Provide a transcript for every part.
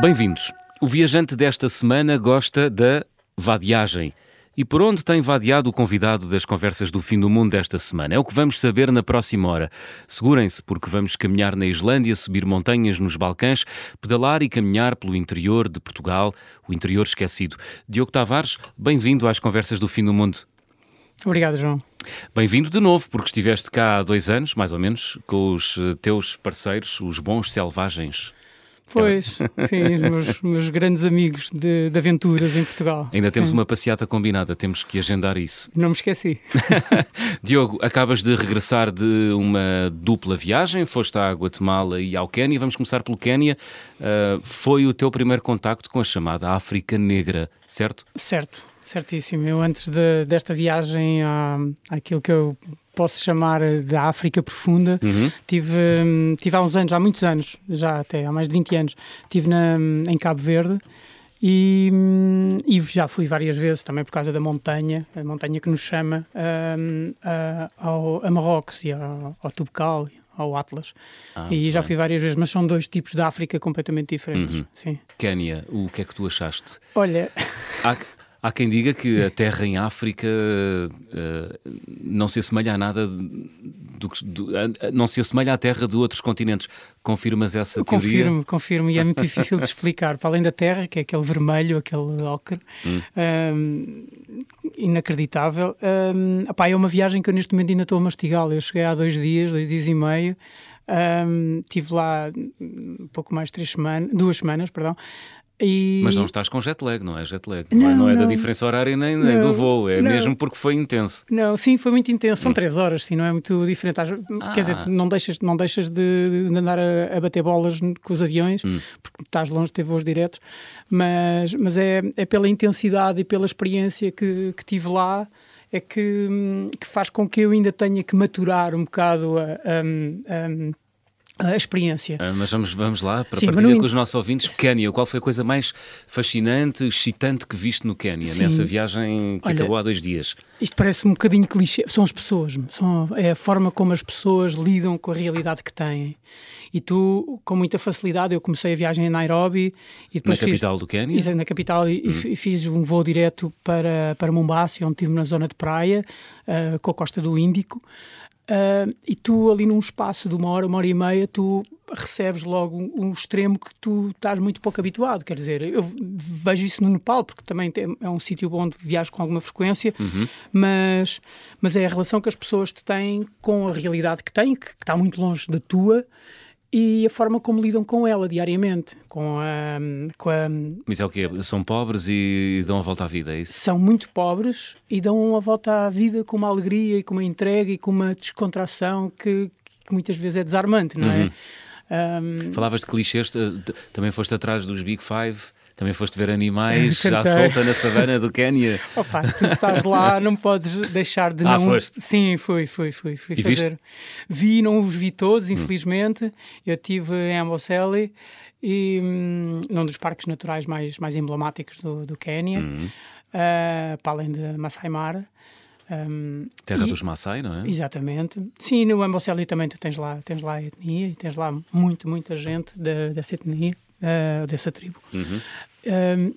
Bem-vindos. O viajante desta semana gosta da vadiagem. E por onde tem vadiado o convidado das conversas do fim do mundo desta semana? É o que vamos saber na próxima hora. Segurem-se, porque vamos caminhar na Islândia, subir montanhas nos Balcãs, pedalar e caminhar pelo interior de Portugal, o interior esquecido. Diogo Tavares, bem-vindo às conversas do fim do mundo. Obrigado, João. Bem-vindo de novo, porque estiveste cá há dois anos, mais ou menos, com os eh, teus parceiros, os bons selvagens. Pois, sim, os meus, meus grandes amigos de, de, aventuras em Portugal. Ainda temos sim. uma passeata combinada, temos que agendar isso. Não me esqueci. Diogo, acabas de regressar de uma dupla viagem, foste à Guatemala e ao Quênia. Vamos começar pelo Quênia. Uh, foi o teu primeiro contacto com a chamada África Negra, certo? Certo, certíssimo. Eu antes de, desta viagem à, àquilo que eu posso chamar da África profunda. Uhum. Tive, tive há uns anos, há muitos anos, já até há mais de 20 anos, estive na, em Cabo Verde e, e, já fui várias vezes também por causa da montanha, a montanha que nos chama um, a, ao, a Marrocos e ao, ao Tubcal, ao Atlas. Ah, e já bem. fui várias vezes, mas são dois tipos de África completamente diferentes. Uhum. Sim. Quénia, o que é que tu achaste? Olha. Há, Há quem diga que a terra em África uh, não se assemelha a nada do, do, não se assemelha à terra de outros continentes. Confirmas essa teoria? Confirmo, confirmo, e é muito difícil de explicar. Para além da terra, que é aquele vermelho, aquele ocre, hum. um, inacreditável. Um, opá, é uma viagem que eu neste momento ainda estou a mastigá-la. Eu cheguei há dois dias, dois dias e meio. Um, estive lá um pouco mais de três semanas, duas semanas, perdão. E... Mas não estás com jet lag, não é jet lag? Não, não, é, não da diferença horária nem, nem não, do voo, é mesmo porque foi intenso. Não, sim, foi muito intenso. São hum. três horas, sim, não é muito diferente. Ah. Quer dizer, não deixas, não deixas de, de andar a, a, bater bolas com os aviões, hum. porque estás longe de ter voos diretos, mas, mas é, é pela intensidade e pela experiência que, que tive lá é que, que faz com que eu ainda tenha que maturar um bocado a, a, a a experiência. Ah, mas vamos, vamos lá, para Sim, partilhar no... com os nossos ouvintes, Quénia, qual foi a coisa mais fascinante, excitante que viste no Quénia, nessa viagem que Olha, acabou há dois dias? Isto parece um bocadinho clichê, são as pessoas, são, é a forma como as pessoas lidam com a realidade que têm. E tu, com muita facilidade, eu comecei a viagem em Nairobi e depois Na fiz, capital do Quénia? Na capital, e, hum. fiz um voo direto para, para Mombasa, onde estive na zona de praia, uh, com a costa do Índico. Uh, e tu ali num espaço de uma hora, uma hora e meia, tu recebes logo um, um, extremo que tu estás muito pouco habituado. Quer dizer, eu vejo isso no Nepal, porque também tem, é um sítio onde viajo com alguma frequência, uhum. mas, mas é a relação que as pessoas te têm com a realidade que têm, que, que está muito longe da tua, e a forma como lidam com ela diariamente. Com a, com a... Mas é o quê? São pobres e dão a volta à vida, é isso? São muito pobres e dão a volta à vida com uma alegria e com uma entrega e com uma descontração que, que muitas vezes é desarmante, não é? uhum. Um... Falavas de clichês, também foste atrás dos Big Five. Também foste ver animais já solta na savana do Quénia. Opa, tu estás lá, não podes deixar de ah, não. Foste? Sim, fui, fui, fui. fui e fazer. Viste? Vi, não os vi todos, hum. infelizmente. Hum. Eu estive em Amboseli e hum, num dos parques naturais mais, mais emblemáticos do, do Quénia, hum. uh, para além de Masai Mara. Um, Terra e, dos Maasai, não é? Exatamente. Sim, no Amboseli também tu tens lá, tens lá a etnia e tens lá muito, muita gente de, dessa etnia, uh, dessa tribo. Uhum. Um,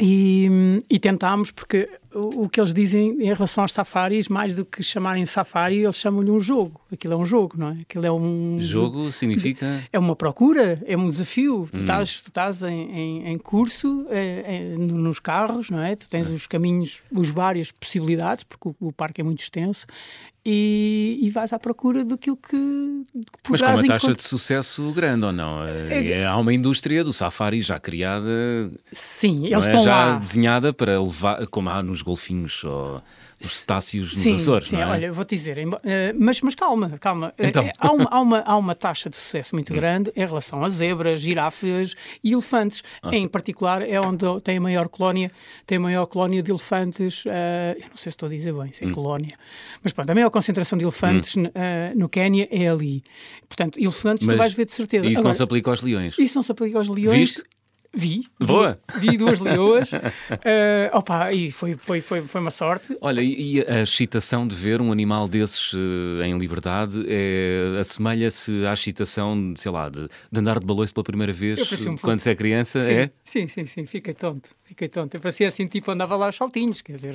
e, e, tentámos, porque o, o, que eles dizem em relação aos safaris, mais do que chamarem safari, eles chamam-lhe um jogo. Aquilo é um jogo, não é? Aquilo é um. Jogo significa. É uma procura, é um desafio. Hum. Tu estás, tu estás em, em, em curso é, é, nos carros, não é? Tu tens os caminhos, as várias possibilidades, porque o, o parque é muito extenso, e, e vais à procura daquilo que, que Mas com uma taxa de sucesso grande ou não? É, é, há uma indústria do safari já criada. Sim, eles é? estão já lá. desenhada para levar, como há nos golfinhos ou os cetáceos nos sim, Açores, sim, não é? olha, vou-te dizer, uh, mas, mas calma, calma. Então. Uh, há, uma, há, uma, há uma taxa de sucesso muito hum. grande em relação a zebras, girafas e elefantes. Okay. Em particular, é onde tem a maior colónia, tem a maior colónia de elefantes, uh, eu não sei se estou a dizer bem, se é hum. colónia, mas pronto, a maior concentração de elefantes hum. no Quénia é ali. Portanto, elefantes mas tu vais ver de certeza. Isso Agora, não se aplica aos leões? Isso não se aplica aos leões. Viste? Vi. Boa! Vi, vi duas leoas. uh, opa, e foi, foi, foi, foi uma sorte. Olha, e a excitação de ver um animal desses uh, em liberdade é, assemelha-se à excitação, sei lá, de, de andar de baloiço pela primeira vez um quando se é criança, sim, é? Sim, sim, sim, fiquei tonto. Fiquei tonto. Eu parecia assim, tipo, andava lá aos saltinhos, quer dizer,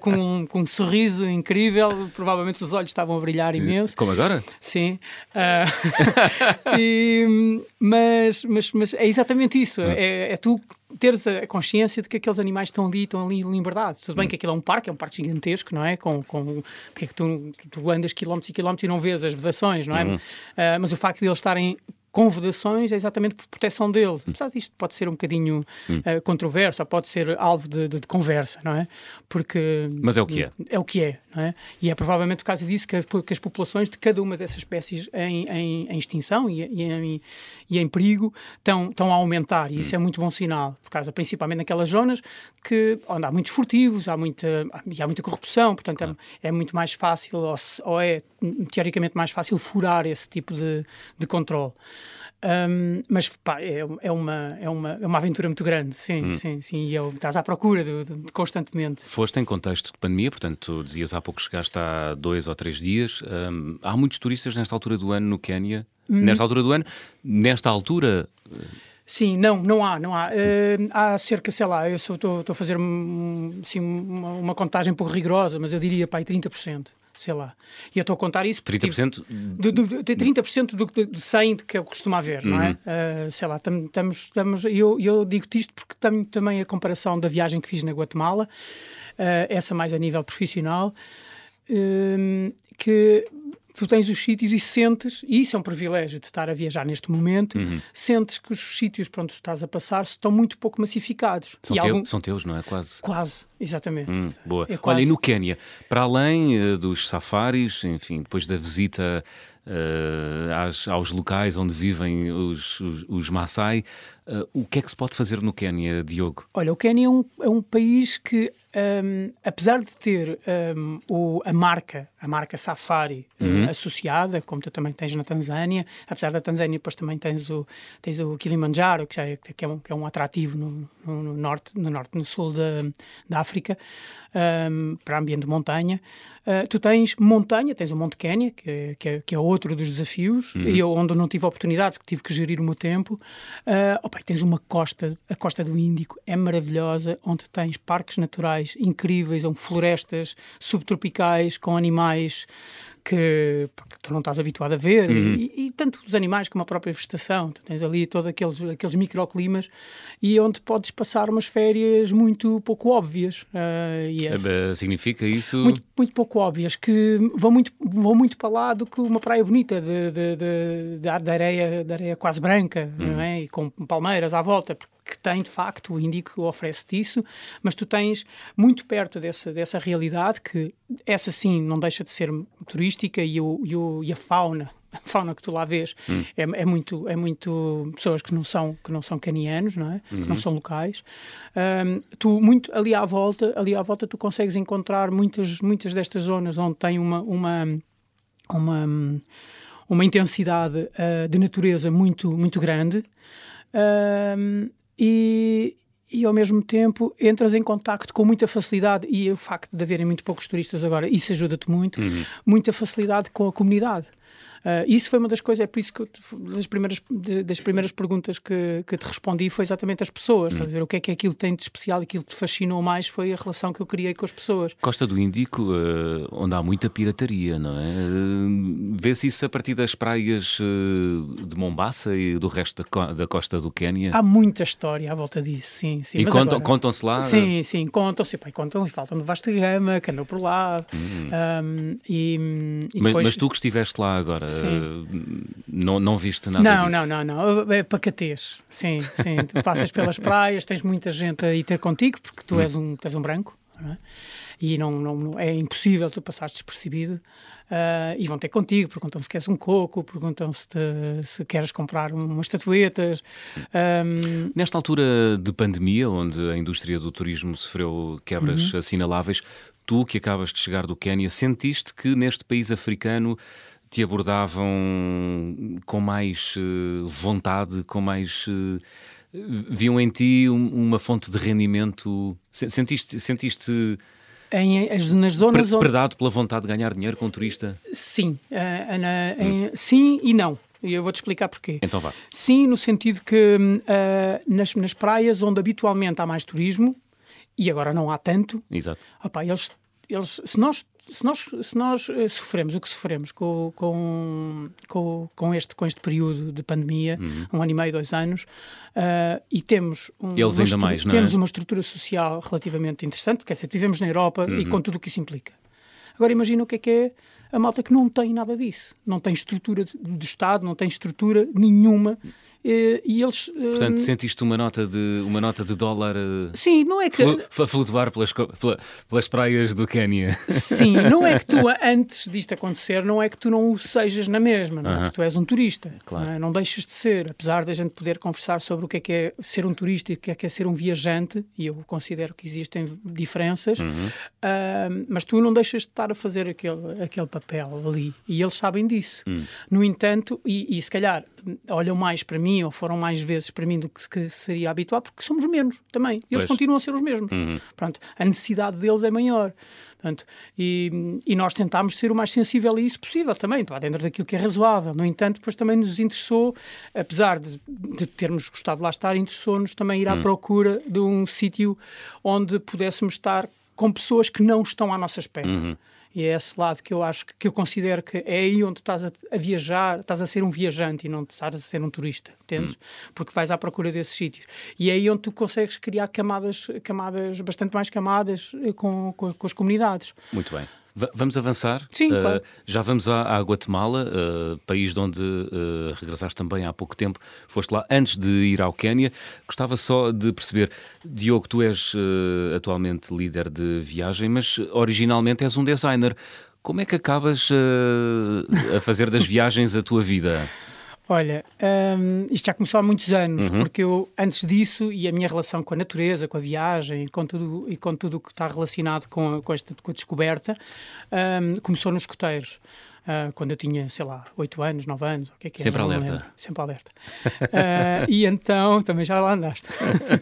com um, com um sorriso incrível, provavelmente os olhos estavam a brilhar imenso. Como agora? Sim. Uh, e, mas, mas, mas é exatamente isso. Ah. É, é, tu teres a consciência de que aqueles animais estão ali, estão ali em liberdade. Tudo bem hum. que aquilo é um parque, é um parque gigantesco, não é? Com, com que, é que tu, tu andas quilómetros e quilómetros e não vês as vedações, não é? Uhum. Uh, mas o facto de eles estarem com vedações é exatamente por proteção deles. Hum. Apesar disto pode ser um bocadinho hum. uh, controverso, ou pode ser alvo de, de, de, conversa, não é? Porque... Mas é o que é. É o que é, não é? E é provavelmente por causa disso que, que as populações de cada uma dessas espécies em, em, em extinção e, e, em, e em perigo estão, estão a aumentar, e isso é muito bom sinal, por causa principalmente naquelas zonas que, onde há muitos furtivos, há muita, há muita corrupção, portanto claro. é, é, muito mais fácil, ou, ou é teoricamente mais fácil furar esse tipo de, de controle. Um, mas pá, é, é, uma, é, uma, é uma aventura muito grande, sim, hum. sim, sim. E eu, estás à procura de, de, de, constantemente. Foste em contexto de pandemia, portanto, dizias há pouco chegaste há dois ou três dias. Um, há muitos turistas nesta altura do ano no Quénia. Hum. Nesta altura do ano, nesta altura. Sim, não, não há, não há. Uh, há cerca, sei lá, eu estou a fazer assim, uma, uma contagem um pouco rigorosa, mas eu diria, pá, 30% sei lá. E eu estou a contar isso. 30%? Do, do, do, 30% do, do 100 que eu costumo haver, uhum. não é? Uh, sei lá, estamos. estamos eu, eu digo-te isto porque tam, também a comparação da viagem que fiz na Guatemala, uh, essa mais a nível profissional, uh, que tu tens os sítios e sentes, e isso é um privilégio de estar a viajar neste momento, uhum. sentes que os sítios para onde estás a passar estão muito pouco massificados. São, teu, algum... são teus, não é? Quase. Quase, exatamente. Hum, boa. É quase... Olha, e no Quénia, para além uh, dos safaris, enfim, depois da visita uh, às, aos locais onde vivem os, os, os Maasai, uh, o que é que se pode fazer no Quénia, Diogo? Olha, o Quénia é um, é um país que um, apesar de ter um, o, a marca, a marca Safari eh, uhum. associada, como tu também tens na Tanzânia, apesar da Tanzânia depois também tens o, tens o Kilimanjaro, que, já é, que, é, um, que é um atrativo no, no, no norte, no norte, no sul da, da África, um, para ambiente de montanha. Uh, tu tens montanha, tens o Monte Quénia, que, que, é, que é outro dos desafios, uhum. e eu, onde não tive oportunidade, porque tive que gerir o meu tempo. Uh, opa, tens uma costa, a costa do Índico, é maravilhosa, onde tens parques naturais incríveis, onde florestas subtropicais com animais que, que, tu não estás habituado a ver, uhum. e, e, tanto os animais como a própria vegetação. Tu tens ali todos aqueles, aqueles microclimas e onde podes passar umas férias muito pouco óbvias. Uh, e é, significa isso? Muito, muito pouco óbvias, que vão muito, vão muito para lá do que uma praia bonita de, de, de, de, de areia, de areia quase branca, uhum. não é? E com palmeiras à volta, porque que tem de facto, o Índico oferece-te isso, mas tu tens muito perto dessa, dessa realidade que essa sim não deixa de ser turística e, o, e, o, e a fauna a fauna que tu lá vês hum. é, é, muito é muito pessoas que não são que não são canianos não é uhum. que não uhum. são locais um, tu muito ali à volta ali à volta tu consegues encontrar muitas muitas destas zonas onde tem uma uma uma, uma intensidade uh, de natureza muito muito grande um, e, e ao mesmo tempo entras em contacto com muita facilidade e o facto de haverem muito poucos turistas agora, isso ajuda-te muito, uhum. muita facilidade com a comunidade. Uh, isso foi uma das coisas, é por isso que eu, das, primeiras, das primeiras perguntas que, que te respondi foi exatamente as pessoas. Hum. ver o que é que aquilo tem de especial, aquilo que te fascinou mais foi a relação que eu criei com as pessoas. Costa do Índico, uh, onde há muita pirataria, não é? Uh, Vê-se isso a partir das praias de Mombasa e do resto da, da costa do Quénia? Há muita história à volta disso, sim. sim. E contam, contam-se lá? Sim, sim, contam-se. Contam e faltam de vasta gama, que andam por lá. Hum. Um, e, e depois... mas, mas tu que estiveste lá agora, Uh, não, não viste nada não, disso? Não, não, não. É pacatez. Sim, sim. Tu passas pelas praias, tens muita gente a ir ter contigo, porque tu hum. és, um, és um branco, não é? E não, não, é impossível tu passares despercebido. Uh, e vão ter contigo, perguntam se queres um coco, perguntam se, te, se queres comprar umas estatuetas. Um... Nesta altura de pandemia, onde a indústria do turismo sofreu quebras uhum. assinaláveis, tu que acabas de chegar do Quénia, sentiste que neste país africano te abordavam com mais uh, vontade, com mais uh, viam em ti uma fonte de rendimento. Sentiste. sentiste em, nas zonas Pre predado pela vontade de ganhar dinheiro com um turista? Sim, uh, na, em, hum. sim e não. E eu vou-te explicar porquê. Então vá. Sim, no sentido que uh, nas, nas praias onde habitualmente há mais turismo, e agora não há tanto, Exato. Opa, eles, eles, se nós se nós, se nós uh, sofremos o que sofremos com, com, com, com, este, com este período de pandemia, uhum. um ano e meio, dois anos, uh, e temos, um, Eles ainda mais, não é? temos uma estrutura social relativamente interessante, quer dizer, vivemos na Europa uhum. e com tudo o que isso implica. Agora imagina o que é que é a malta que não tem nada disso. Não tem estrutura de Estado, não tem estrutura nenhuma eh, e eles. Portanto, uh, sentiste uma nota de, uma nota de dólar uh, sim, não é que, flu, flutuar pelas, pelas praias do Quénia. Sim, não é que tu, antes disto acontecer, não é que tu não o sejas na mesma, não é? Porque tu és um turista, claro. não, é? não, deixas de ser. Apesar da gente poder conversar sobre o que é que é ser um turista e o que é que é ser um viajante, e eu considero que existem diferenças, uh, mas tu não deixas de estar a fazer aquele, aquele papel ali. E eles sabem disso. Hum. No entanto, e, e se calhar olham mais para mim ou foram mais vezes para mim do que, que seria habitual, porque somos menos também. E eles pois. continuam a ser os mesmos. Uhum. Pronto, a necessidade deles é maior. Portanto, e, e, nós tentámos ser o mais sensível a isso possível também, dentro daquilo que é razoável. No entanto, depois também nos interessou, apesar de, de termos gostado de lá estar, interessou-nos também ir à uhum. procura de um sítio onde pudéssemos estar com pessoas que não estão à nossa espera. Uhum. E é esse lado que eu acho que, que eu considero que é aí onde estás a, a, viajar, estás a ser um viajante e não estás a ser um turista, entendes? Hum. Porque vais à procura desses sítios. E é aí onde tu consegues criar camadas, camadas bastante mais camadas eh, com, com, com as comunidades. Muito bem. Vamos avançar? Sim, uh, claro. Já vamos à, à Guatemala, uh, país de onde uh, regressaste também há pouco tempo. Foste lá antes de ir ao Quénia. Gostava só de perceber, Diogo, tu és atualmente líder de viagem, mas originalmente és um designer. Como é que acabas a fazer das viagens a tua vida? Olha, um, isto já começou há muitos anos, uhum. porque eu, antes disso, e a minha relação com a natureza, com a viagem com tudo, e com tudo o que está relacionado com, com, esta, com a descoberta, um, começou nos escoteiros uh, quando eu tinha, sei lá, 8 anos, 9 anos, o que é que é? Sempre alerta. Sempre alerta. Uh, e então, também já lá andaste.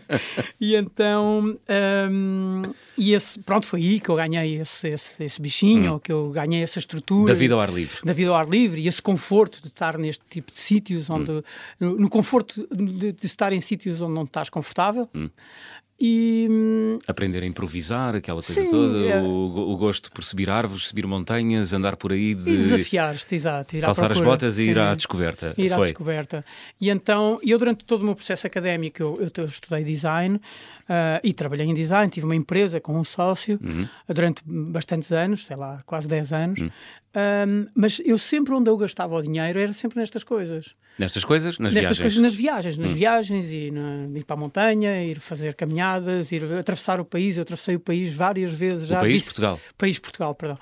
e então, um, e esse, pronto, foi aí que eu ganhei esse, esse, esse bichinho, hum. que eu ganhei essa estrutura. Da vida ao ar livre. Da vida ao ar livre e esse conforto de estar neste tipo de sítios, onde, hum. no, no, conforto de, de, estar em sítios onde não estás confortável. Hum. E... Aprender a improvisar, aquela coisa Sim, toda, é... o, o, gosto por subir árvores, subir montanhas, andar por aí de. desafiar-te, exato. Ir calçar as botas e ir à descoberta. Ir Foi. à descoberta. E então, eu durante todo o meu processo académico, eu, eu estudei design uh, e trabalhei em design, tive uma empresa com um sócio uhum. durante bastantes anos, sei lá, quase 10 anos. Uhum. Um, mas eu sempre onde eu gastava o dinheiro era sempre nestas coisas. Nestas coisas? Nas nestas viagens? coisas, nas viagens. Nas hum. viagens, e na, ir para a montanha, ir fazer caminhadas, ir atravessar o país. Eu atravessei o país várias vezes já. O país, Portugal? País, Portugal, perdão.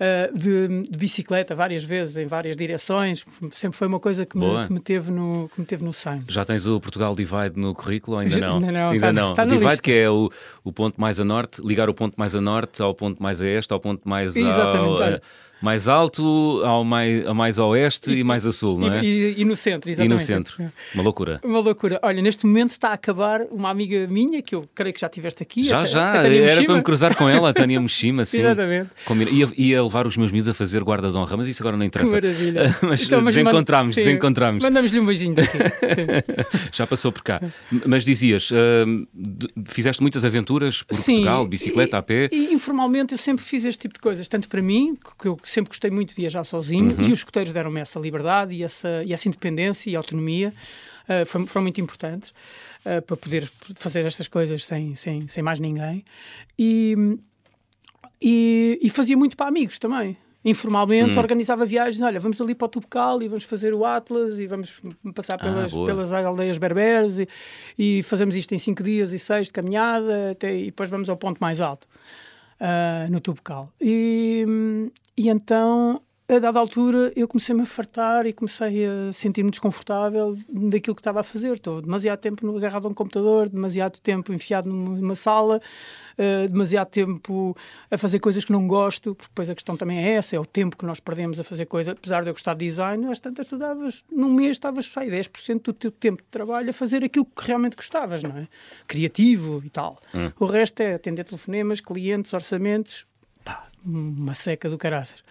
Uh, de, de, bicicleta, várias vezes, em várias direções. Sempre foi uma coisa que, me, que me, teve, no, que me teve no sangue. Já tens o Portugal Divide no currículo ainda não? ainda não. Ainda está, não. Está o Divide list. que é o, o ponto mais a norte, ligar o ponto mais a norte ao ponto mais a este, ao ponto mais Exatamente, ao mais alto, ao mais, ao mais oeste e, e mais a sul, não é? E, e, no centro, exatamente. E no centro. Uma loucura. Uma loucura. Olha, neste momento está a acabar uma amiga minha, que eu creio que já tiveste aqui. Já, a, já. A Era para me cruzar com ela, a Tânia Moshima, sim. exatamente. Ia, ia levar os meus miúdos a fazer guarda de honra, mas isso agora não interessa. Que maravilha. mas então, desencontramos, manda, desencontramos. Mandamos-lhe um beijinho daqui. já passou por cá. Mas dizias, uh, fizeste muitas aventuras por sim, Portugal, bicicleta, e, a pé. E informalmente eu sempre fiz este tipo de coisas, tanto para mim, que eu sempre gostei muito de viajar sozinho uhum. e os escuteiros deram-me essa liberdade e essa, e essa independência e autonomia. Uh, foram, foram, muito importantes uh, para poder fazer estas coisas sem, sem, sem mais ninguém. E, e, e fazia muito para amigos também informalmente, hum. organizava viagens. Olha, vamos ali para o Tubecal e vamos fazer o Atlas e vamos passar ah, pelas, ah, pelas aldeias berberes e, e, fazemos isto em cinco dias e seis de caminhada até, e depois vamos ao ponto mais alto uh, no Tubecal. E, e então a dada altura, eu comecei-me a fartar e comecei a sentir-me desconfortável daquilo que estava a fazer. Estou demasiado tempo agarrado a um computador, demasiado tempo enfiado numa sala, uh, demasiado tempo a fazer coisas que não gosto, porque depois a questão também é essa, é o tempo que nós perdemos a fazer coisas. Apesar de eu gostar de design, às tantas estudavas, num mês estavas, sai, 10% do teu tempo de trabalho a fazer aquilo que realmente gostavas, não é? Criativo e tal. Hum. O resto é atender telefonemas, clientes, orçamentos, uma seca do caraças.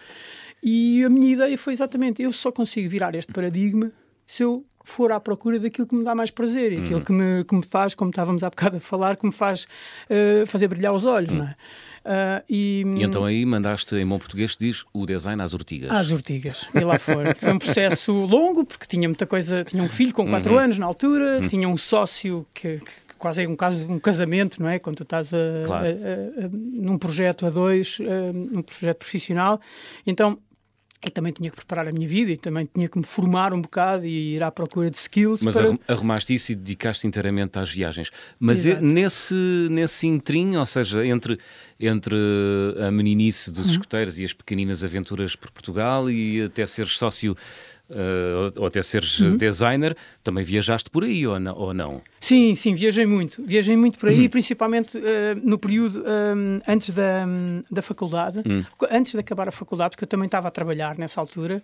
E a minha ideia foi exatamente: eu só consigo virar este paradigma se eu for à procura daquilo que me dá mais prazer e aquilo uhum. que me, que me faz, como estávamos há bocado a falar, que me faz uh, fazer brilhar os olhos, uhum. não é? Uh, e, e, então aí mandaste, em bom português, diz o design às ortigas. Às ortigas, e lá foi. foi um processo longo, porque tinha muita coisa, tinha um filho com 4 uhum. anos na altura, uhum. tinha um sócio que, que quase é um caso um casamento, não é? Quando tu estás a, claro. a, a, num projeto a dois, num projeto profissional. Então e também tinha que preparar a minha vida e também tinha que me formar um bocado e ir à procura de skills. Mas para... arrumaste isso e dedicaste inteiramente às viagens. Mas nesse, nesse intrim, ou seja, entre, entre a meninice dos uhum. escuteiros e as pequeninas aventuras por Portugal e até seres sócio uh, ou até seres uhum. designer, também viajaste por aí ou não, ou não? Sim, sim, viajei muito. Viajei muito por aí, uhum. principalmente uh, no período um, antes da, um, da faculdade, uhum. antes de acabar a faculdade, porque eu também estava a trabalhar nessa altura.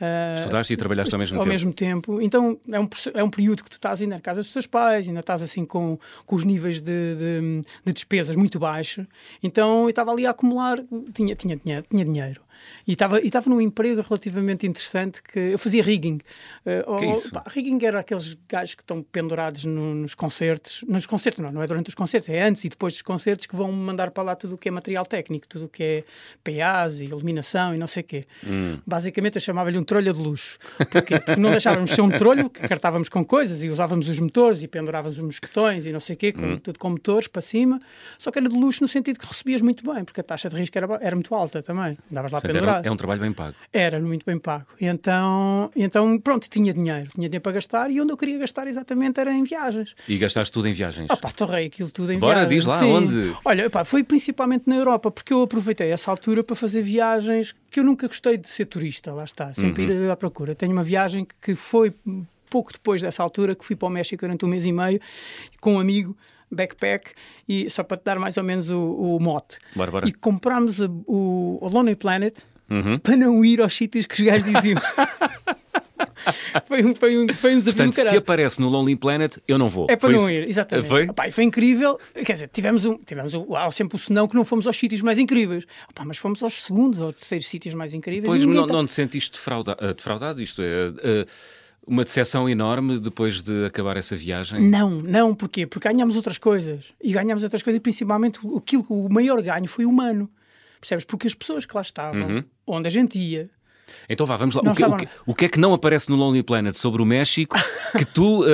Uh, Estudaste e trabalhaste ao mesmo ao tempo? Ao mesmo tempo. Então é um, é um período que tu estás ainda na casa dos teus pais, ainda estás assim com, com os níveis de, de, de despesas muito baixos. Então eu estava ali a acumular, tinha, tinha, tinha, tinha dinheiro. E estava e estava num emprego relativamente interessante que eu fazia rigging. Uh, que é isso? Pá, rigging era aqueles gajos que estão pendurados no, nos concertos. Nos concertos, não, não é durante os concertos, é antes e depois dos concertos que vão mandar para lá tudo o que é material técnico, tudo o que é PAs e iluminação e não sei o quê. Hum. Basicamente eu chamava-lhe um trolha de luxo. Porquê? Porque não deixávamos ser um trolho, que cartávamos com coisas e usávamos os motores e pendurávamos os mosquetões e não sei o quê, com, hum. tudo com motores para cima. Só que era de luxo no sentido que recebias muito bem, porque a taxa de risco era, era muito alta também. Davas lá era, é um trabalho bem pago. Era muito bem pago. Então, então, pronto, tinha dinheiro. Tinha dinheiro para gastar e onde eu queria gastar exatamente era em viagens. E gastaste tudo em viagens? Ah pá, torrei aquilo tudo em Bora, viagens. diz lá, Sim. onde? Olha, pá, foi principalmente na Europa, porque eu aproveitei essa altura para fazer viagens que eu nunca gostei de ser turista, lá está, sempre uhum. ir à procura. Tenho uma viagem que foi pouco depois dessa altura, que fui para o México durante um mês e meio, com um amigo, backpack, e só para te dar mais ou menos o, o mote. Bora, bora. E comprámos o, o Lonely Planet, uhum. para não ir aos sítios que os gajos diziam. foi, um, foi, um, foi um desafio Portanto, se aparece no Lonely Planet, eu não vou. É para foi não ir, exatamente. Foi? Foi incrível. Quer dizer, tivemos, um, tivemos um, há sempre o senão que não fomos aos sítios mais incríveis. Mas fomos aos segundos ou terceiros sítios mais incríveis. Pois não, tá... não te sentiste defrauda, eh, defraudado? Isto é. Uh, uma decepção enorme depois de acabar essa viagem? Não, não, porquê? Porque ganhamos outras coisas. E ganhamos outras coisas, e principalmente aquilo, o maior ganho foi humano. Percebes? Porque as pessoas que lá estavam, uhum. onde a gente ia, então vá, vamos lá. O que, o, que, o que, é que não aparece no Lonely Planet sobre o México que tu uh,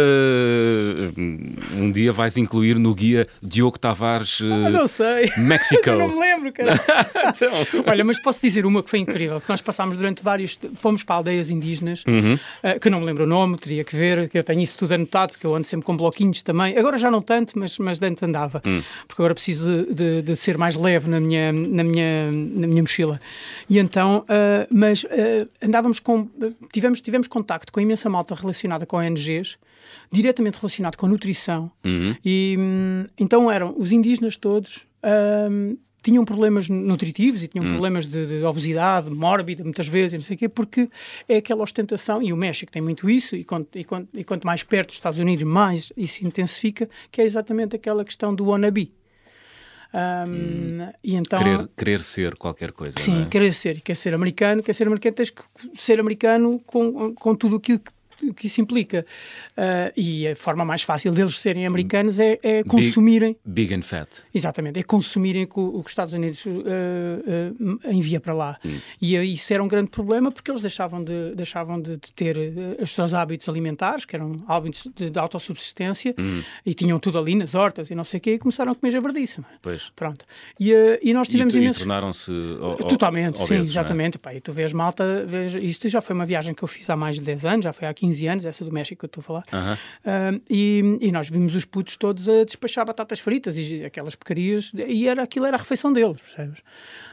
um dia vais incluir no guia Diogo Tavares? Uh, ah, não sei. México. não me lembro, cara. então. Olha, mas posso dizer uma que foi incrível, que nós passámos durante vários. Fomos para aldeias indígenas, uhum. uh, que não me lembro o nome, teria que ver, que eu tenho isso tudo anotado, porque eu ando sempre com bloquinhos também. Agora já não tanto, mas, mas antes andava, uhum. porque agora preciso de, de, de, ser mais leve na minha, na minha, na minha mochila. E então, mas uh, andávamos com. Tivemos, tivemos contacto com imensa malta relacionada com ONGs, diretamente relacionado com a nutrição. Uhum. E hum, então eram os indígenas todos. Hum, tinham problemas nutritivos e tinham uhum. problemas de, de, obesidade mórbida, muitas vezes, não sei o quê, porque é aquela ostentação, e o México tem muito isso, e quanto, e quanto, e quanto mais perto dos Estados Unidos, mais isso intensifica, que é exatamente aquela questão do wannabe. Um, hum. e então, querer, querer ser qualquer coisa. Sim, é? querer ser. Quer ser americano, quer ser americano, tens que ser americano com, com tudo aquilo que que isso implica. Uh, e a forma mais fácil deles serem americanos é, é consumirem. Big, big, and fat. Exatamente, é consumirem o que os Estados Unidos uh, uh, envia para lá. Hum. E isso era um grande problema porque eles deixavam de, deixavam de, de ter os seus hábitos alimentares, que eram hábitos de, de autossubsistência, hum. e tinham tudo ali nas hortas e não sei o quê, e começaram a comer jabardice. Pois. Pronto. E, e nós tivemos e, imensos... E tornaram-se. Totalmente, sim, é? exatamente. É? Pá, e tu vês malta, vês... isto já foi uma viagem que eu fiz há mais de 10 anos, já foi há 15 15 anos, essa do México que eu estou a falar, uh, e, e nós vimos os putos todos a despachar batatas fritas e aquelas porcarias, e era, aquilo era a refeição deles, percebes?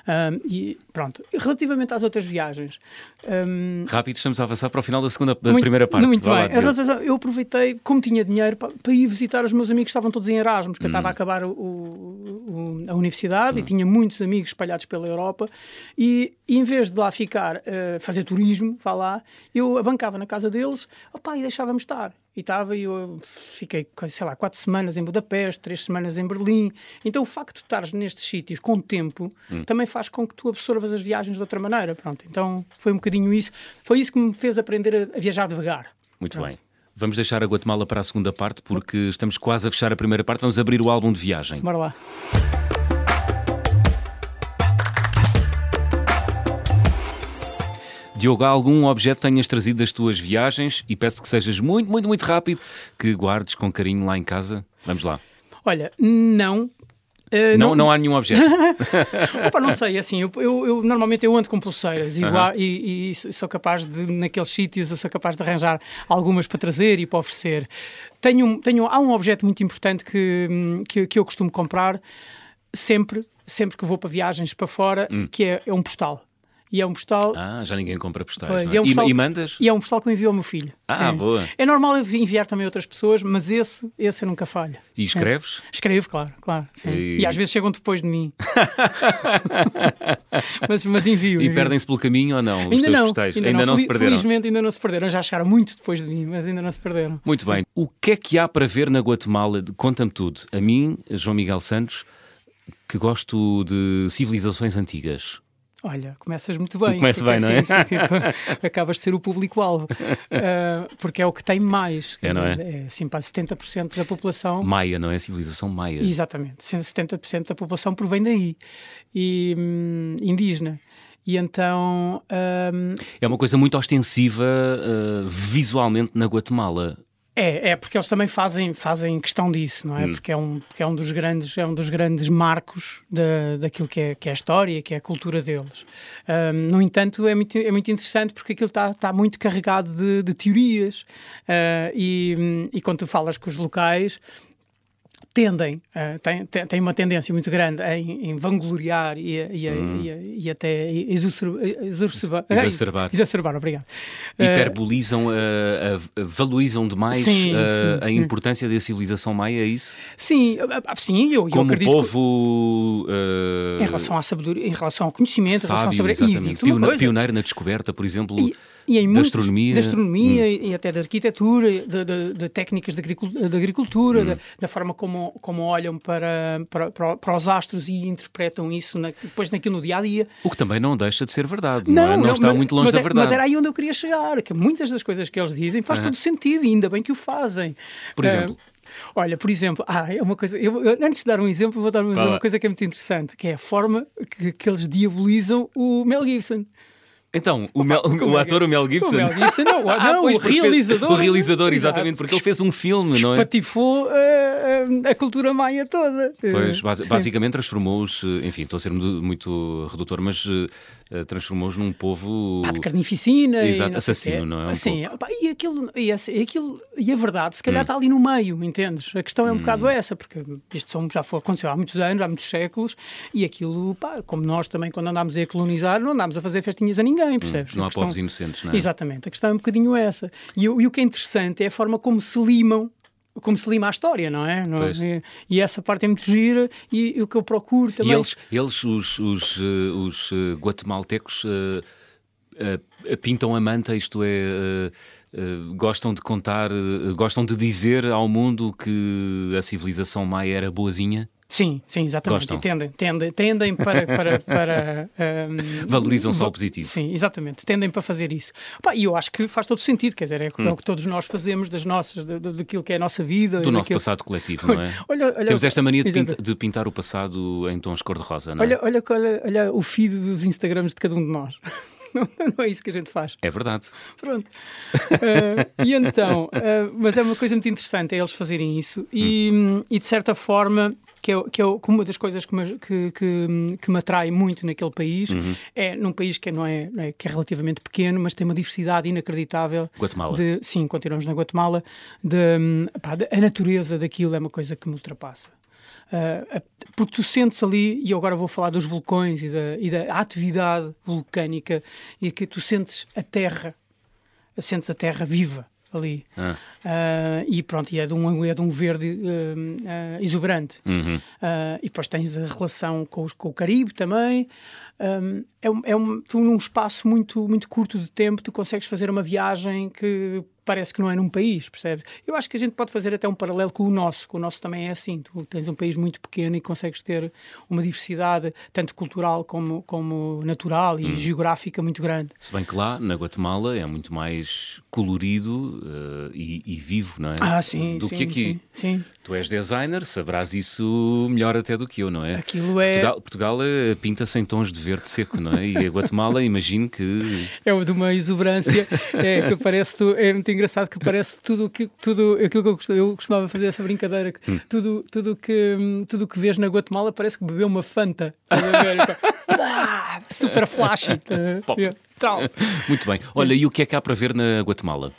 Um, e pronto. Relativamente às outras viagens, um, Rápido, estamos a avançar para o final da segunda, da muito- primeira parte. Muito lá, bem. Relação- eu aproveitei, como tinha dinheiro, para, para ir visitar os meus amigos que estavam todos em Erasmus, que eu Hum. estava a acabar o- o- a universidade e tinha muitos amigos espalhados pela Europa. E, em vez de lá ficar, eh, fazer turismo, vá lá, eu abancava na casa deles opá, e deixava-me estar. E estava, e eu fiquei, sei lá, quatro semanas em Budapeste, três semanas em Berlim. Então o facto de estares nestes sítios com tempo Hum. também faz com que tu absorvas as viagens de outra maneira. Pronto, então foi um bocadinho isso. Foi isso que me fez aprender a, viajar devagar. Muito Pronto. bem. Vamos deixar a Guatemala para a segunda parte, porque estamos quase a fechar a primeira parte. Vamos abrir o álbum de viagem. Bora lá. Diogo, há algum objeto que tenhas trazido das tuas viagens e peço que sejas muito, muito, muito rápido, que guardes com carinho lá em casa. Vamos lá. Olha, não. eh, Não, não há nenhum objeto. Opa, não sei, assim, eu, eu- eu- normalmente eu ando com pulseiras e, e- e sou capaz de, naqueles sítios, eu sou capaz de arranjar algumas para trazer e para oferecer. Tenho, um- tenho, há um objeto muito importante que, hum, que, que eu costumo comprar sempre, sempre que vou para viagens para fora, que é, é um postal. E é um postal. Ah, já ninguém compra postais. Pois, não e é um E- postal- e, mandas? E é um postal que eu envio ao meu filho. Ah, Sim. boa. É normal enviar também a outras pessoas, mas esse, esse eu nunca falho. E escreves? Escrevo, claro, claro. E- E... às vezes chegam depois de mim. mas, mas envio. E perdem-se pelo caminho ou não? Os Ainda teus não, postais? ainda, Ainda não, Fel- se perderam. Felizmente ainda não se perderam. Já chegaram muito depois de mim, mas ainda não se perderam. Muito bem. O que é que há para ver na Guatemala? Conta-me tudo. A mim, João Miguel Santos, que gosto de civilizações antigas. Olha, começas muito bem. Porque bem, não é? Sim, sim, tu acabas de ser o público-alvo. Ah, porque é o que tem mais. É, não é? dizer, É assim, pá, 70% da população. Maia, não é? Civilização maia. Exatamente. 70% da população provém daí. E hum, indígena. E então. hum, É uma coisa muito ostensiva uh, visualmente na Guatemala. É, é porque eles também fazem, fazem questão disso, Hum. não é? Porque, é um, porque é um dos grandes, é um dos grandes marcos da, daquilo que é, que é a história, que é a cultura deles. Ahm, no entanto, é muito, é muito interessante porque aquilo está está muito carregado de, de teorias Ah, e, e quando tu falas com os locais tendem, uh, têm, têm uma tendência muito grande em, em vangloriar e, e, a- e, e até exorcer- exorcebar, Exacerbar. exacerbar, obrigado. Uh, Hiperbolizam, uh, uh, valorizam demais Sim, sim, a sim. importância da civilização maia, é isso? sim, ah, ah, sim, eu, eu Como acredito que- povo uh, Em relação à sabedoria, em relação ao conhecimento, em relação sábio, sobre... exatamente. Coisa, pioneiro na descoberta, por exemplo, e, em da muitos- astronomia. Hum. Da astronomia e até da arquitetura, de, de- de técnicas de, agricul- de agricultura, Hum. da, da forma como, como olham para, para, para, os astros e interpretam isso na- depois naquilo no dia-a-dia. O que também não deixa de ser verdade, não, é? Não, está mas- muito longe da é- verdade. Mas era aí onde eu queria chegar, que muitas das coisas que eles dizem faz todo sentido e ainda bem que o fazem. Por Ah, exemplo? Olha, por exemplo, ah, é uma coisa. Eu, antes de dar um exemplo, vou dar uma, Vai lá. uma coisa que é muito interessante, que é a forma que, que eles diabolizam o Mel Gibson. Então, o, Mel- como o é ator, o Mel Gibson. O Mel Gibson, não, o- Ah, não, o fez- realizador. O realizador, exatamente, porque ele fez um filme, não é? Patifou a, cultura maia toda. Pois, basicamente transformou-os, enfim, estou a ser muito, redutor, mas eh, eh, transformou-os num povo. Pá de carnificina. Exato, não assassino, não é? Um Sim, pá, e, aquilo, e, aquilo, e a verdade, se calhar Hum. está ali no meio, entendes? A questão é um bocado essa, porque isto são, já foi, aconteceu há muitos anos, há muitos séculos, e aquilo, pá, como nós também, quando andámos a colonizar, não andámos a fazer festinhas a ninguém, percebes? Não A há questão- povos inocentes, não é? Exatamente, a questão é um bocadinho essa. E, e o que é interessante é a forma como se limam. Como se lima a história, não é? Não- Pois. e, e essa parte é muito gira e, e o que eu procuro também. E eles, eles os, os, eh, os eh, guatemaltecos, eh, eh, pintam a manta, isto é. eh, gostam de contar, gostam de dizer ao mundo que a civilização maia era boazinha, Sim, sim, exatamente. Gostam. E tendem, tendem, tendem para. para, para ahm, Valorizam só o positivo. Sim, exatamente. Tendem para fazer isso. Pá, e eu acho que faz todo sentido, quer dizer, é, é o que todos nós fazemos das nossas, de- de- daquilo que é a nossa vida. Hum. do nosso daquilo- passado coletivo, não é? Olha, olha, Temos esta mania de, pinta- de pintar o passado em tons cor-de-rosa, não é? Olha, olha, olha, olha o feed dos Instagrams de cada um de nós. Não, não é isso que a gente faz. É verdade. Pronto. Ah, e então, ah, mas é uma coisa muito interessante é eles fazerem isso e, e de certa forma que é, que é uma das coisas que me, que, que, que me atrai muito naquele país. Uhum. É num país que não é, é, que é relativamente pequeno, mas tem uma diversidade inacreditável. Guatemala. De, sim, continuamos na Guatemala. De, pá, de, a natureza daquilo é uma coisa que me ultrapassa. Uh, porque tu sentes ali, e agora vou falar dos vulcões e da, e da atividade vulcânica, e que tu sentes a terra, sentes a terra viva ali. Ah. Uh, e pronto, e é de um, é de um verde uh, uh, exuberante. Uhum. e depois tens a relação com, os, com o Caribe também. Um, é, é um, tu num espaço muito, muito curto de tempo tu consegues fazer uma viagem que parece que não é num país, percebes? Eu acho que a gente pode fazer até um paralelo com o nosso, que o nosso também é assim. Tu tens um país muito pequeno e consegues ter uma diversidade, tanto cultural como, como natural e hum. geográfica, muito grande. Se bem que lá, na Guatemala, é muito mais colorido uh, e, e, vivo, não é? Ah, sim. Do sim, que aqui. Sim, sim. Tu és designer, sabrás isso melhor até do que eu, não é? Aquilo é. Portugal, Portugal eh, pinta-se em tons de verde seco, não é? E a Guatemala, imagino que. É de uma exuberância é, que parece. É muito engraçado que parece tudo, que, tudo aquilo que eu, costumava, eu costumava fazer essa brincadeira. Que hum. tudo, tudo que, tudo que vês na Guatemala parece que bebeu uma Fanta. Super flash. Pop. Yeah. Muito bem. Olha, e o que é que há para ver na Guatemala?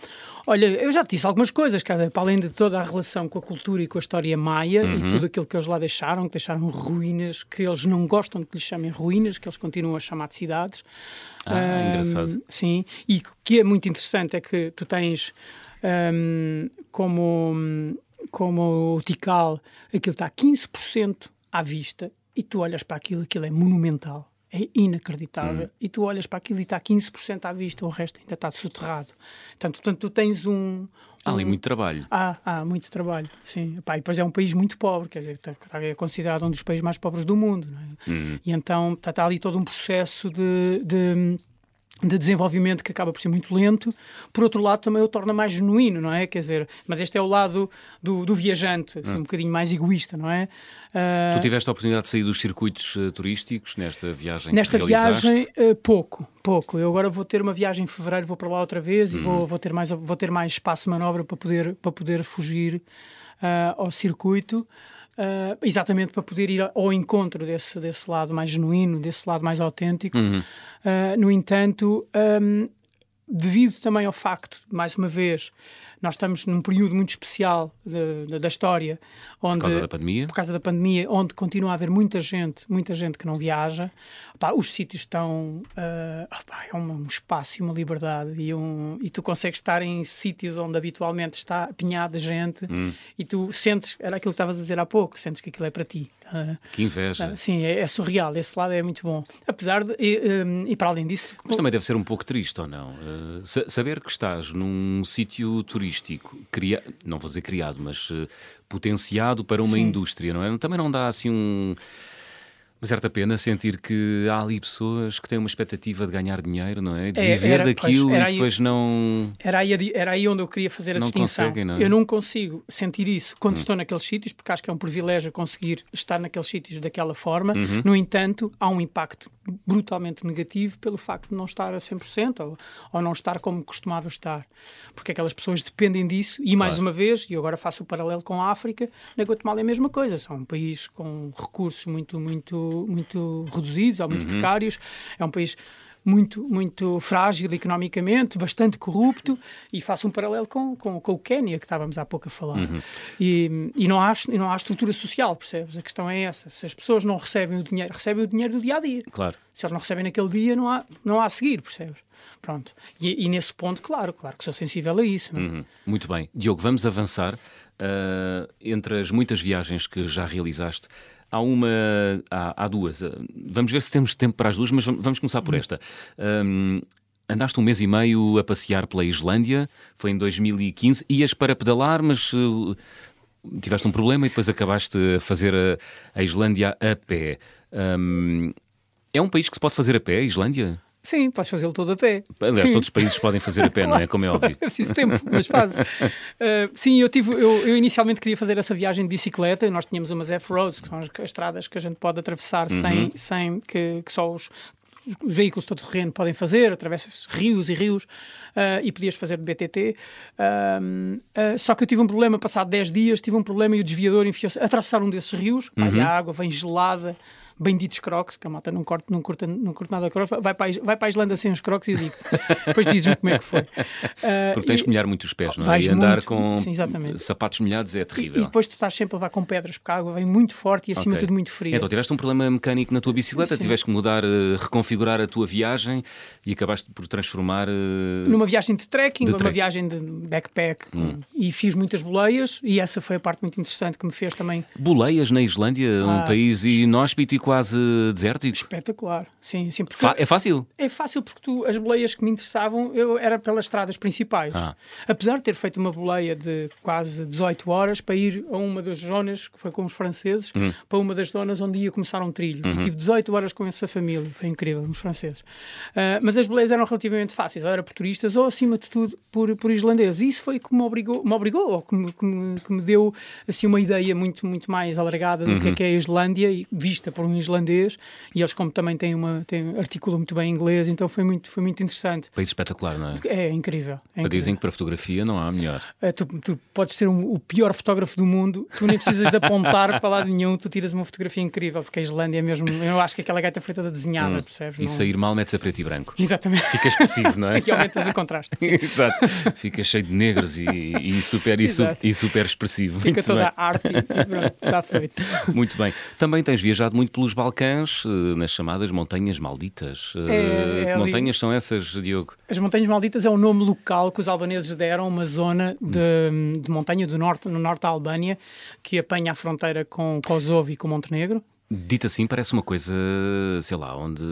Olha, eu já te disse algumas coisas, cara, para além de toda a relação com a cultura e com a história maia uhum. e tudo aquilo que eles lá deixaram, que deixaram ruínas, que eles não gostam de que lhes chamem ruínas, que eles continuam a chamar de cidades. Ah, um, engraçado. Sim, e o que é muito interessante é que tu tens um, como, como o Tikal, aquilo está 15% à vista e tu olhas para aquilo, aquilo é monumental é inacreditável. Hum. E tu olhas para aquilo e está 15% à vista, o resto ainda está soterrado. Portanto, portanto tu tens um. Há ali muito trabalho. Há, há muito trabalho, sim. E depois é um país muito pobre, quer dizer, está, está é considerado um dos países mais pobres do mundo. É? Hum. E então está, está ali todo um processo de, de de desenvolvimento que acaba por ser muito lento, por outro lado também o torna mais genuíno, não é? Quer dizer, mas este é o lado do, do viajante, assim, hum. um bocadinho mais egoísta, não é? Uh, tu tiveste a oportunidade de sair dos circuitos uh, turísticos nesta viagem Nesta viagem, uh, pouco, pouco. Eu agora vou ter uma viagem em fevereiro, vou para lá outra vez hum. e vou, vou, ter mais, vou ter mais espaço de manobra para poder, para poder fugir ao circuito. Uh, exatamente para poder ir ao encontro desse, desse lado mais genuíno, desse lado mais autêntico. Uhum. Uh, no entanto, um, devido também ao facto, mais uma vez, nós estamos num período muito especial de, de, da história, onde por causa da pandemia, por causa da pandemia, onde continua a haver muita gente, muita gente que não viaja. Os sítios estão, uh, opá, é um, um, espaço e uma liberdade e, um, e tu consegues estar em sítios onde habitualmente está apinhada gente hum. e tu sentes, era aquilo que estavas a dizer há pouco, sentes que aquilo é para ti. Uh, que inveja. Uh, sim, é, é, surreal, esse lado é muito bom. Apesar de, e, um, e para além disso... Mas também deve ser um pouco triste, ou não? saber que estás num sítio turístico turístico, cria... não vou dizer criado, mas uh, potenciado para uma Sim. indústria, não é? Também não dá assim um uma certa pena sentir que há ali pessoas que têm uma expectativa de ganhar dinheiro, não é? De é, viver era, daquilo pois, e depois aí, não. Era aí, era aí onde eu queria fazer a não distinção. Conseguem, não é? Eu não consigo sentir isso quando hum. estou naqueles sítios, porque acho que é um privilégio conseguir estar naqueles sítios daquela forma. Uhum. No entanto, há um impacto brutalmente negativo pelo facto de não estar a 100% ou, ou não estar como costumava estar. Porque aquelas pessoas dependem disso. E mais claro. uma vez, e agora faço o paralelo com a África, na Guatemala é a mesma coisa. São um país com recursos muito, muito muito, reduzidos ou muito uhum. precários. É um país muito, muito frágil economicamente, bastante corrupto, e faço um paralelo com, com, com o Quénia, que estávamos há pouco a falar. Uhum. E, e, não há, e não há estrutura social, percebes? A questão é essa. Se as pessoas não recebem o dinheiro, recebem o dinheiro do dia a dia. Claro. Se elas não recebem naquele dia, não há, não há a seguir, percebes? Pronto. E, e nesse ponto, claro, claro que sou sensível a isso. É? Uhum. Muito bem. Diogo, vamos avançar. Uh, entre as muitas viagens que já realizaste, Há uma, há, há, duas. Vamos ver se temos tempo para as duas, mas vamos começar por esta. Um, andaste um mês e meio a passear pela Islândia, foi em 2015. Ias para pedalar, mas uh, tiveste um problema e depois acabaste a fazer a, a Islândia a pé. Um, é um país que se pode fazer a pé, a Islândia? Sim, podes fazê-lo todo a pé. Aliás, sim. todos os países podem fazer a pé, claro, não é? Como é óbvio. É preciso tempo, mas fazes. Uh, sim, eu, tive, eu, eu, inicialmente queria fazer essa viagem de bicicleta. Nós tínhamos umas F-Roads, que são as, as, estradas que a gente pode atravessar uhum. sem, sem que, que só os os veículos todo terreno podem fazer, atravessas rios e rios, uh, e podias fazer de BTT. Uh, uh, só que eu tive um problema, passado 10 dias, tive um problema e o desviador enfiou-se, atravessar um desses rios, uhum. a água vem gelada, benditos crocs, que a malta não curta, não curta, não curta nada crocs, vai para, a, vai para a Islândia sem os crocs e eu digo. Depois dizem como é que foi. Uh, Porque tens que molhar muito os pés, não é? E andar muito, com sim, sapatos molhados é terrível. E, e, depois tu estás sempre a levar com pedras, porque a água vem muito forte e acima okay. de tudo muito fria. Então tiveste um problema mecânico na tua bicicleta, sim. tiveste que mudar, uh, reconfigurar a tua viagem e acabaste por transformar. Uh... Numa viagem de trekking, de numa viagem de backpack hum. e fiz muitas boleias e essa foi a parte muito interessante que me fez também. Boleias na Islândia, um ah, país inóspito e quase deserto desértico. Espetacular, sim. sim é fácil? É fácil porque tu, as boleias que me interessavam eu era pelas estradas principais. Ah. Apesar de ter feito uma boleia de quase 18 horas para ir a uma das zonas, que foi com os franceses, uhum. para uma das zonas onde ia começar um trilho. Uhum. E tive 18 horas com essa família, foi incrível, os franceses. Uh, mas as boleias eram relativamente fáceis, ou era por turistas ou, acima de tudo, por, por islandeses. E isso foi que me obrigou, me obrigou ou que me, que me, que me deu assim, uma ideia muito, muito mais alargada do uhum. que é, que é a Islândia, vista por um islandês, e eles como também têm uma têm, articulam muito bem inglês, então foi muito foi muito interessante. País espetacular, não é? É incrível. É incrível. Dizem que para fotografia não há melhor. É, tu, tu, podes ser um, o pior fotógrafo do mundo, tu nem precisas de apontar para lado nenhum, tu tiras uma fotografia incrível, porque a Islândia é mesmo, eu acho que aquela gaita foi toda desenhada, hum. percebes? E não... sair mal metes a preto e branco. Exatamente. Fica expressivo, não é? e aumentas o contraste. Exato. Fica cheio de negros e, e super e, su, e, super expressivo. Fica muito toda bem. a arte e pronto, está feito. Muito bem. Também tens viajado muito pelos Balcãs, eh, nas chamadas montanhas malditas. Eh, é, que montanhas são essas, Diogo? As montanhas malditas é o nome local que os albaneses deram a uma zona de, de montanha do norte, no norte da Albânia, que apanha a fronteira com Kosovo e com Montenegro. Dito assim, parece uma coisa, sei lá, onde,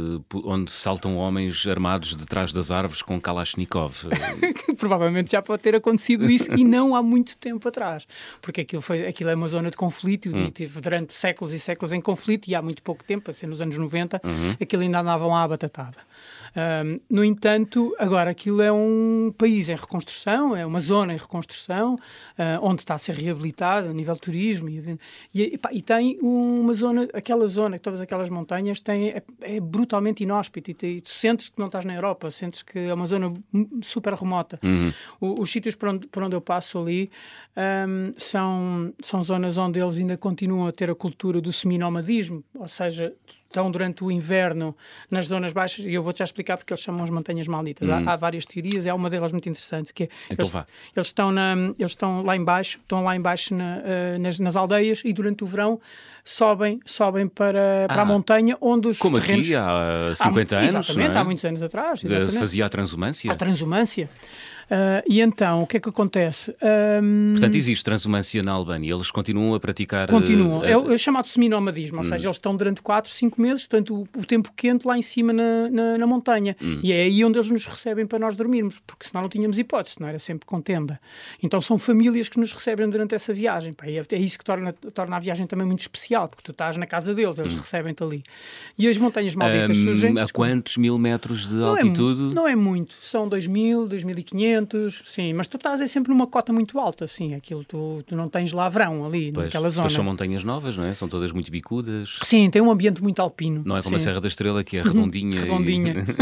onde saltam homens armados detrás das árvores com Kalashnikov. Provavelmente já pode ter acontecido isso e não há muito tempo atrás, porque aquilo, foi, aquilo é uma zona de conflito hum. teve durante séculos e séculos em conflito e há muito pouco tempo, assim nos anos 90, uhum. aquilo ainda andava lá à batatada. Um, no entanto, agora aquilo é um país em reconstrução, é uma zona em reconstrução, uh, onde está a ser reabilitado a nível de turismo e, e, e, tem uma zona, aquela zona, todas aquelas montanhas, tem, é, é brutalmente inóspito e, e, tu sentes que não estás na Europa, sentes que é uma zona super remota. Uhum. O, os sítios por onde, por onde eu passo ali um, são, são zonas onde eles ainda continuam a ter a cultura do seminomadismo, ou seja, estão durante o inverno nas zonas baixas, e eu vou-te já explicar porque eles chamam as montanhas malditas. Há, hum. há, várias teorias, é uma delas muito interessante, que é, então eles, eles, estão na, eles estão lá embaixo, estão lá embaixo na, uh, nas, nas, aldeias e durante o verão sobem, sobem para, para ah, a montanha onde os Como terrenos... aqui há 50 há, anos, Exatamente, é? há muitos anos atrás. Exatamente. Fazia a transumância? A transumância. Uh, e então, o que é que acontece? Um... Portanto, existe transumância na Albânia, eles continuam a praticar. Continuam. Uh, é, é chamado seminomadismo, ou hum. seja, eles estão durante 4, 5 meses, portanto, o, o, tempo quente lá em cima na, na, na montanha. Hum. E é aí onde eles nos recebem para nós dormirmos, porque senão não tínhamos hipótese, não era sempre com tenda. Então, são famílias que nos recebem durante essa viagem. Pá, é, é, isso que torna, torna a viagem também muito especial, porque tu estás na casa deles, eles hum. recebem-te ali. E as montanhas malditas surgem. A quantos mil metros de não é altitude? É, não é muito, são 2.000, 2.500, sim mas tu estás é sempre numa cota muito alta, assim, aquilo tu, tu não tens lá verão ali, pois, naquela zona. Pois são montanhas novas, não é? São todas muito bicudas. Sim, tem um ambiente muito alpino. Não é como sim. a Serra da Estrela, que é redondinha. redondinha.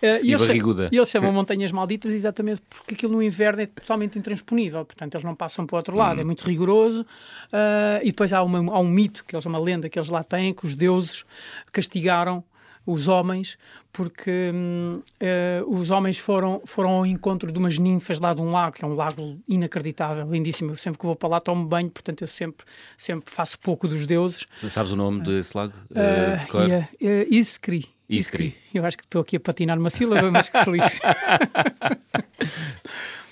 Eh, e, e, barriguda. E eles chamam montanhas malditas exatamente porque aquilo no inverno é totalmente intransponível, portanto eles não passam para o outro lado, hum. é muito rigoroso. Uh, e depois há, uma, há um mito, que eles uma lenda que eles lá têm, que os deuses castigaram os homens, porque hum, uh, os homens foram, foram ao encontro de umas ninfas lá de um lago, que é um lago inacreditável, lindíssimo. Eu sempre que vou para lá tomo banho, portanto eu sempre, sempre faço pouco dos deuses. Sabes o nome desse lago? Uh, de cor? Yeah, uh, Iskri. Iskri. Eu acho que estou aqui a patinar uma sílaba, mas que feliz.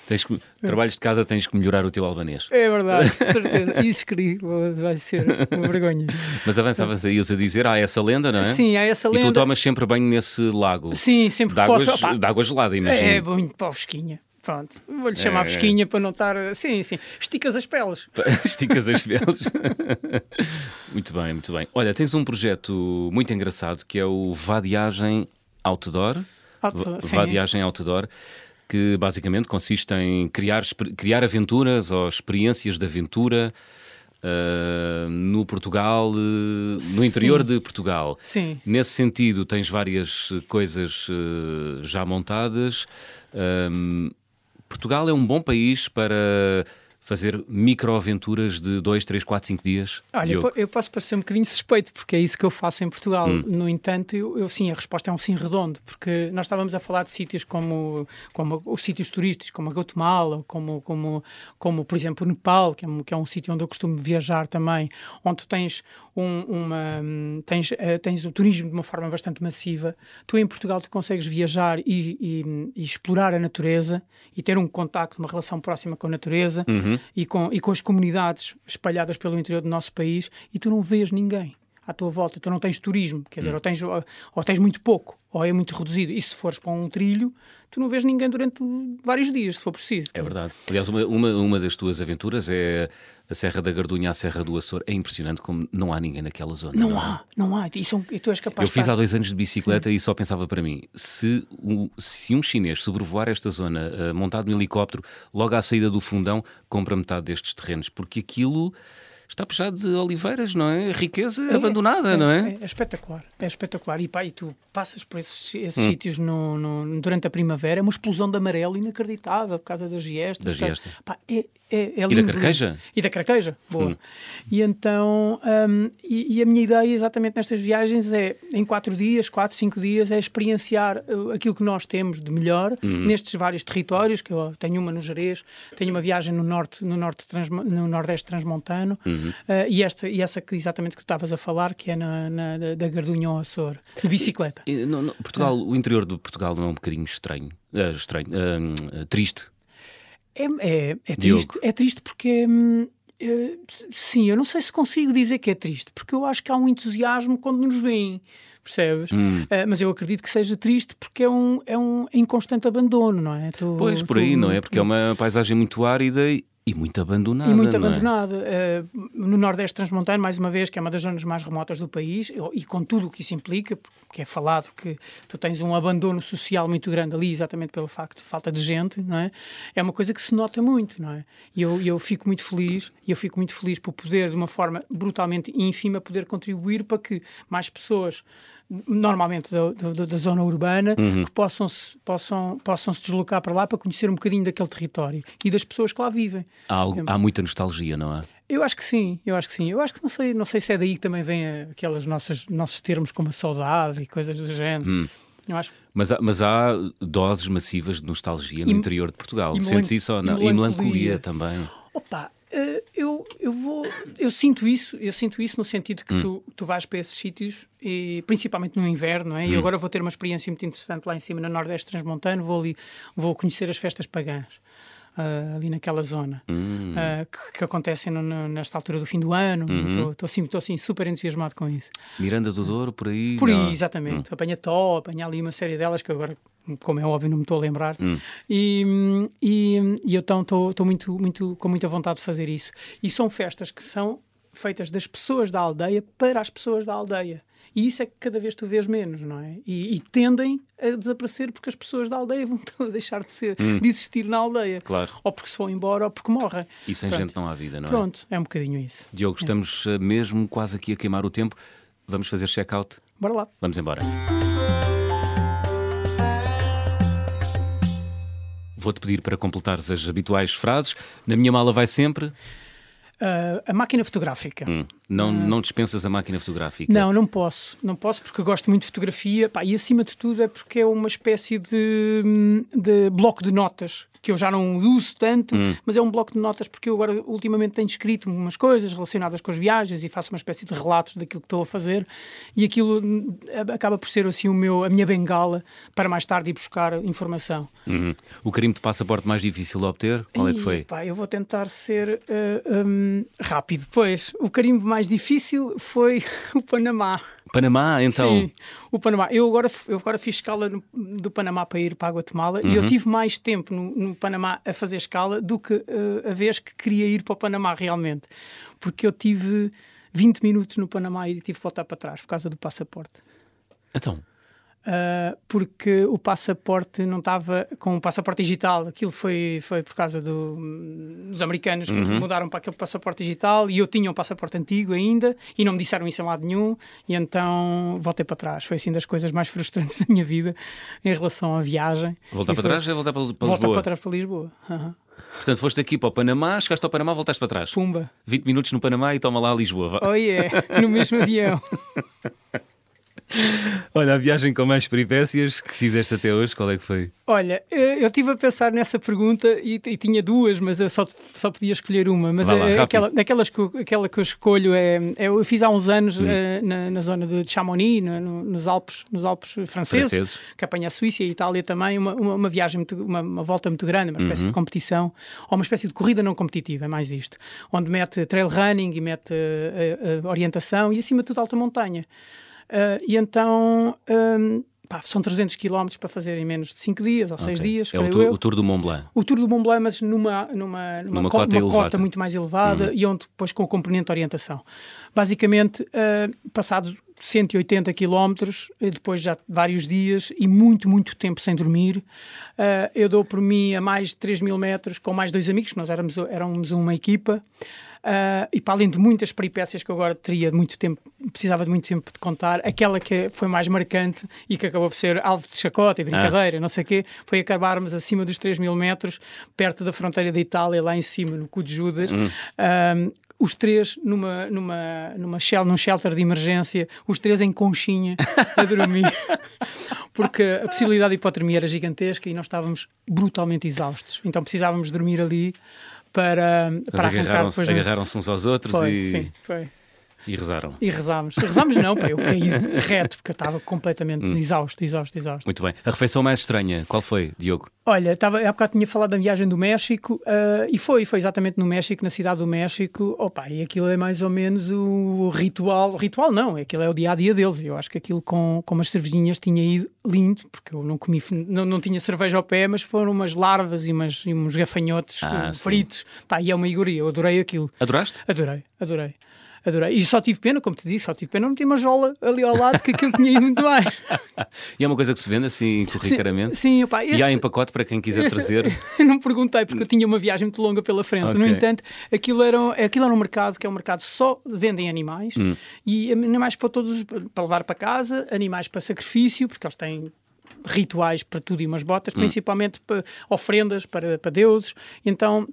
Tens que, trabalhos de casa tens que melhorar o teu albanês. É verdade, certeza. Isso escrevi, vai ser uma vergonha. Mas avançavas aí a dizer, há essa lenda, não é? Sim, há essa lenda. E tu tomas sempre banho nesse lago? Sim, sempre de águas, posso. De água gelada, imagino. É, muito para fresquinha. Pronto, vou-lhe chamar é, fresquinha para não estar. Sim, sim. Esticas as peles. Esticas as peles. muito bem, muito bem. Olha, tens um projeto muito engraçado que é o Vadiagem Outdoor. Outdoor Vadiagem Outdoor que basicamente consiste em criar, criar aventuras ou experiências de aventura Uh, no Portugal, uh, no interior de Portugal. Sim. Nesse sentido, tens várias coisas uh, já montadas. Portugal é um bom país para fazer microaventuras de 2, 3, 4, 5 dias? Olha, eu, eu, posso parecer um bocadinho suspeito, porque é isso que eu faço em Portugal. Hum. No entanto, eu, eu, sim, a resposta é um sim redondo, porque nós estávamos a falar de sítios como, como os sítios turísticos, como a Guatemala, como, como, como por exemplo, o Nepal, que é, um, que é um sítio onde eu costumo viajar também, onde tu tens, um, uma, tens, uh, tens o turismo de uma forma bastante massiva. Tu em Portugal tu consegues viajar e, e, e explorar a natureza e ter um contacto, uma relação próxima com a natureza. Uhum e, com, e com as comunidades espalhadas pelo interior do nosso país e tu não vês ninguém à tua volta, tu não tens turismo, quer dizer, hum. ou, tens, ou, ou, tens muito pouco, ou é muito reduzido. E se fores para um trilho, tu não vês ninguém durante vários dias, se for preciso. É verdade. Aliás, uma, uma, uma das tuas aventuras é a Serra da Gardunha à Serra do Açor. É impressionante como não há ninguém naquela zona. Não, não há, não há. E, são, e tu és capaz Eu fiz há dois anos de bicicleta Sim. e só pensava para mim: se, um, se um chinês sobrevoar esta zona uh, montado no helicóptero, logo à saída do fundão, compra metade destes terrenos, porque aquilo está puxado de oliveiras, não é? Riqueza é, abandonada, é, não é? é? Espetacular, é espetacular. E, pá, e tu passas por esses, esses hum. sítios no, no, durante a primavera, é uma explosão de amarelo inacreditável por causa das giestas. Da giesta. Pá, é, é, é lindo, e da carqueja? E da carqueja, boa. Hum. E então, um, e, e, a minha ideia exatamente nestas viagens é, em quatro dias, quatro, cinco dias, é experienciar uh, aquilo que nós temos de melhor hum. nestes vários territórios, que eu tenho uma no Jerez, tenho uma viagem no norte, no, norte trans, no nordeste transmontano, uhum. uh, e, esta, e essa que exatamente que tu estavas a falar, que é na, na da, Gardunha ao Açor, de bicicleta. E, não, não, Portugal, o interior de Portugal não é um bocadinho estranho, uh, estranho, uh, triste? É, é, é triste, é triste porque. Hum, é, sim, eu não sei se consigo dizer que é triste, porque eu acho que há um entusiasmo quando nos veem, percebes? Hum. Uh, mas eu acredito que seja triste porque é um, é um inconstante abandono, não é? Tu, pois, por tu, aí, não é? Porque é uma paisagem muito árida e e muito abandonada. E muito é? abandonada. É? Uh, no Nordeste Transmontano, mais uma vez, que é uma das zonas mais remotas do país, e com tudo o que isso implica, porque é falado que tu tens um abandono social muito grande ali, exatamente pelo facto de falta de gente, não é? É uma coisa que se nota muito, não é? E eu, eu fico muito feliz, e eu fico muito feliz por poder, de uma forma brutalmente ínfima, poder contribuir para que mais pessoas normalmente da, da, da, zona urbana, uhum. que possam -se, possam, possam se deslocar para lá para conhecer um bocadinho daquele território e das pessoas que lá vivem. Há, algo, há muita nostalgia, não é? Eu acho que sim, eu acho que sim. Eu acho que não sei, não sei se é daí que também vem aquelas nossas nossos termos como a saudade e coisas do género. Hum. Acho... Mas, há, mas há doses massivas de nostalgia no e, interior de Portugal. Sentes isso ou não? E melancolia, e melancolia também. Opa, uh, eu, eu vou. Eu sinto isso, eu sinto isso no sentido que hum. tu, tu vais para esses sítios, e, principalmente no inverno, não é? Hum. e agora vou ter uma experiência muito interessante lá em cima, no Nordeste Transmontano, vou ali, vou conhecer as festas pagãs uh, ali naquela zona, hum. uh, que, que, acontecem no, no, nesta altura do fim do ano. Uhum. Estou assim, assim super entusiasmado com isso. Miranda do Douro, por aí? Por aí, exatamente. Hum. Apanha Tó, apanha ali uma série delas que agora, como é óbvio, não me estou a lembrar. Hum. E, e, e eu então estou muito, muito, com muita vontade de fazer isso. E são festas que são feitas das pessoas da aldeia para as pessoas da aldeia. E isso é que cada vez tu vês menos, não é? E, e tendem a desaparecer porque as pessoas da aldeia vão deixar de, ser, hum. de existir na aldeia. Claro. Ou porque se vão embora ou porque morrem. E sem Pronto. gente não há vida, não é? Pronto, é um bocadinho isso. Diogo, estamos é. mesmo quase aqui a queimar o tempo. Vamos fazer check-out? Bora lá. Vamos embora. Vou-te pedir para completares as habituais frases. Na minha mala vai sempre. Uh, a máquina fotográfica. Hum. Não, uh, não dispensas a máquina fotográfica? Não, não posso. Não posso porque gosto muito de fotografia pá, e, acima de tudo, é porque é uma espécie de, de bloco de notas que eu já não uso tanto, hum. mas é um bloco de notas porque eu agora ultimamente tenho escrito umas coisas relacionadas com as viagens e faço uma espécie de relatos daquilo que estou a fazer e aquilo hum, acaba por ser assim o meu, a minha bengala para mais tarde ir buscar informação. Uhum. O carimbo de passaporte mais difícil de obter, qual é que foi? Pá, eu vou tentar ser uh, um, rápido. Pois, o carimbo mais difícil foi o Panamá. Panamá, então? Sim, o Panamá. Eu agora, eu agora fiz escala no, do Panamá para ir para a Guatemala uhum. e eu uhum. tive mais tempo no, no, Panamá a fazer escala do que uh, a vez que queria ir para o Panamá realmente. Porque eu tive 20 minutos no Panamá e tive que voltar para trás por causa do passaporte. Então? Uh, porque o passaporte não estava com o passaporte digital. Aquilo foi, foi por causa do, dos americanos que uhum. mudaram para aquele passaporte digital e eu tinha um passaporte antigo ainda e não me disseram isso em lado nenhum e então voltei para trás. Foi assim das coisas mais frustrantes da minha vida em relação à viagem. Voltar para foi... trás é voltar para, para voltar Lisboa? para trás para Lisboa. Uhum. Portanto, foste aqui para o Panamá, chegaste ao Panamá, voltaste para trás. Pumba. 20 minutos no Panamá e toma lá a Lisboa. Oh yeah, no mesmo avião. Olha, a viagem com mais peripécias que fizeste até hoje, qual é que foi? Olha, eh, eu estive a pensar nessa pergunta e, e, tinha duas, mas eu só, só podia escolher uma. Mas lá, é, aquela, aquelas que, aquela que eu escolho é, é Eu fiz há uns anos hum. uh, na, na, zona de Chamonix, no, no, nos, Alpes, nos Alpes franceses, franceses, que apanha a Suíça e a Itália também, uma, uma, uma viagem, muito, uma, uma, volta muito grande, uma espécie uhum. de competição, ou uma espécie de corrida não competitiva, é mais isto, onde mete trail running e mete uh, orientação e acima de tudo alta montanha. Uh, e então. Um, pá, são 300 km para fazer em menos de 5 dias ou 6 okay. dias. É o tour, o tour, do Mont Blanc. O Tour do Mont Blanc, mas numa, numa, numa, numa co cota, cota, muito mais elevada uhum. e onde depois com o componente de orientação. Basicamente, uh, passado 180 km, depois já vários dias e muito, muito tempo sem dormir, uh, eu dou por mim a mais de 3 mil metros com mais dois amigos, nós éramos, éramos uma equipa. Uh, e para além de muitas peripécias que eu agora teria muito tempo, precisava de muito tempo de contar, aquela que foi mais marcante e que acabou por ser alvo de chacota e brincadeira, ah. não sei o quê, foi acabarmos acima dos 3 mil metros, perto da fronteira da Itália, lá em cima, no Cu de Judas. Hum. Os três numa, numa, numa shell, num shelter de emergência, os três em conchinha a dormir, porque a possibilidade de hipotermia era gigantesca e nós estávamos brutalmente exaustos. Então precisávamos dormir ali para, para agarraram-se agarraram uns aos outros foi, e... Sim, foi. E rezaram. E rezámos. Rezámos não, pá, eu caí reto, porque eu estava completamente hum. exausto, exausto, exausto. Muito bem. A refeição mais estranha, qual foi, Diogo? Olha, estava, há bocado tinha falado da viagem do México uh, e foi, foi exatamente no México, na cidade do México. Opa, e aquilo é mais ou menos o ritual. Ritual não, aquilo é o dia a dia deles. Eu acho que aquilo com, com umas cervejinhas tinha ido lindo, porque eu não comi, não, não tinha cerveja ao pé, mas foram umas larvas e, umas, e uns gafanhotos ah, fritos. Pá, e é uma iguaria, eu adorei aquilo. Adoraste? Adorei, adorei. Adorei. E só tive pena, como te disse, só tive pena não ter uma jola ali ao lado, que aquilo tinha ido muito bem. e é uma coisa que se vende assim corriqueiramente? Sim, sim opa, esse, E há em pacote para quem quiser esse, trazer? não perguntei, porque eu tinha uma viagem muito longa pela frente. Okay. No entanto, aquilo era, aquilo era um mercado que é um mercado só vendem animais hum. e animais para todos, para levar para casa, animais para sacrifício, porque eles têm rituais para tudo e umas botas, hum. principalmente para, ofrendas para, para deuses. Então,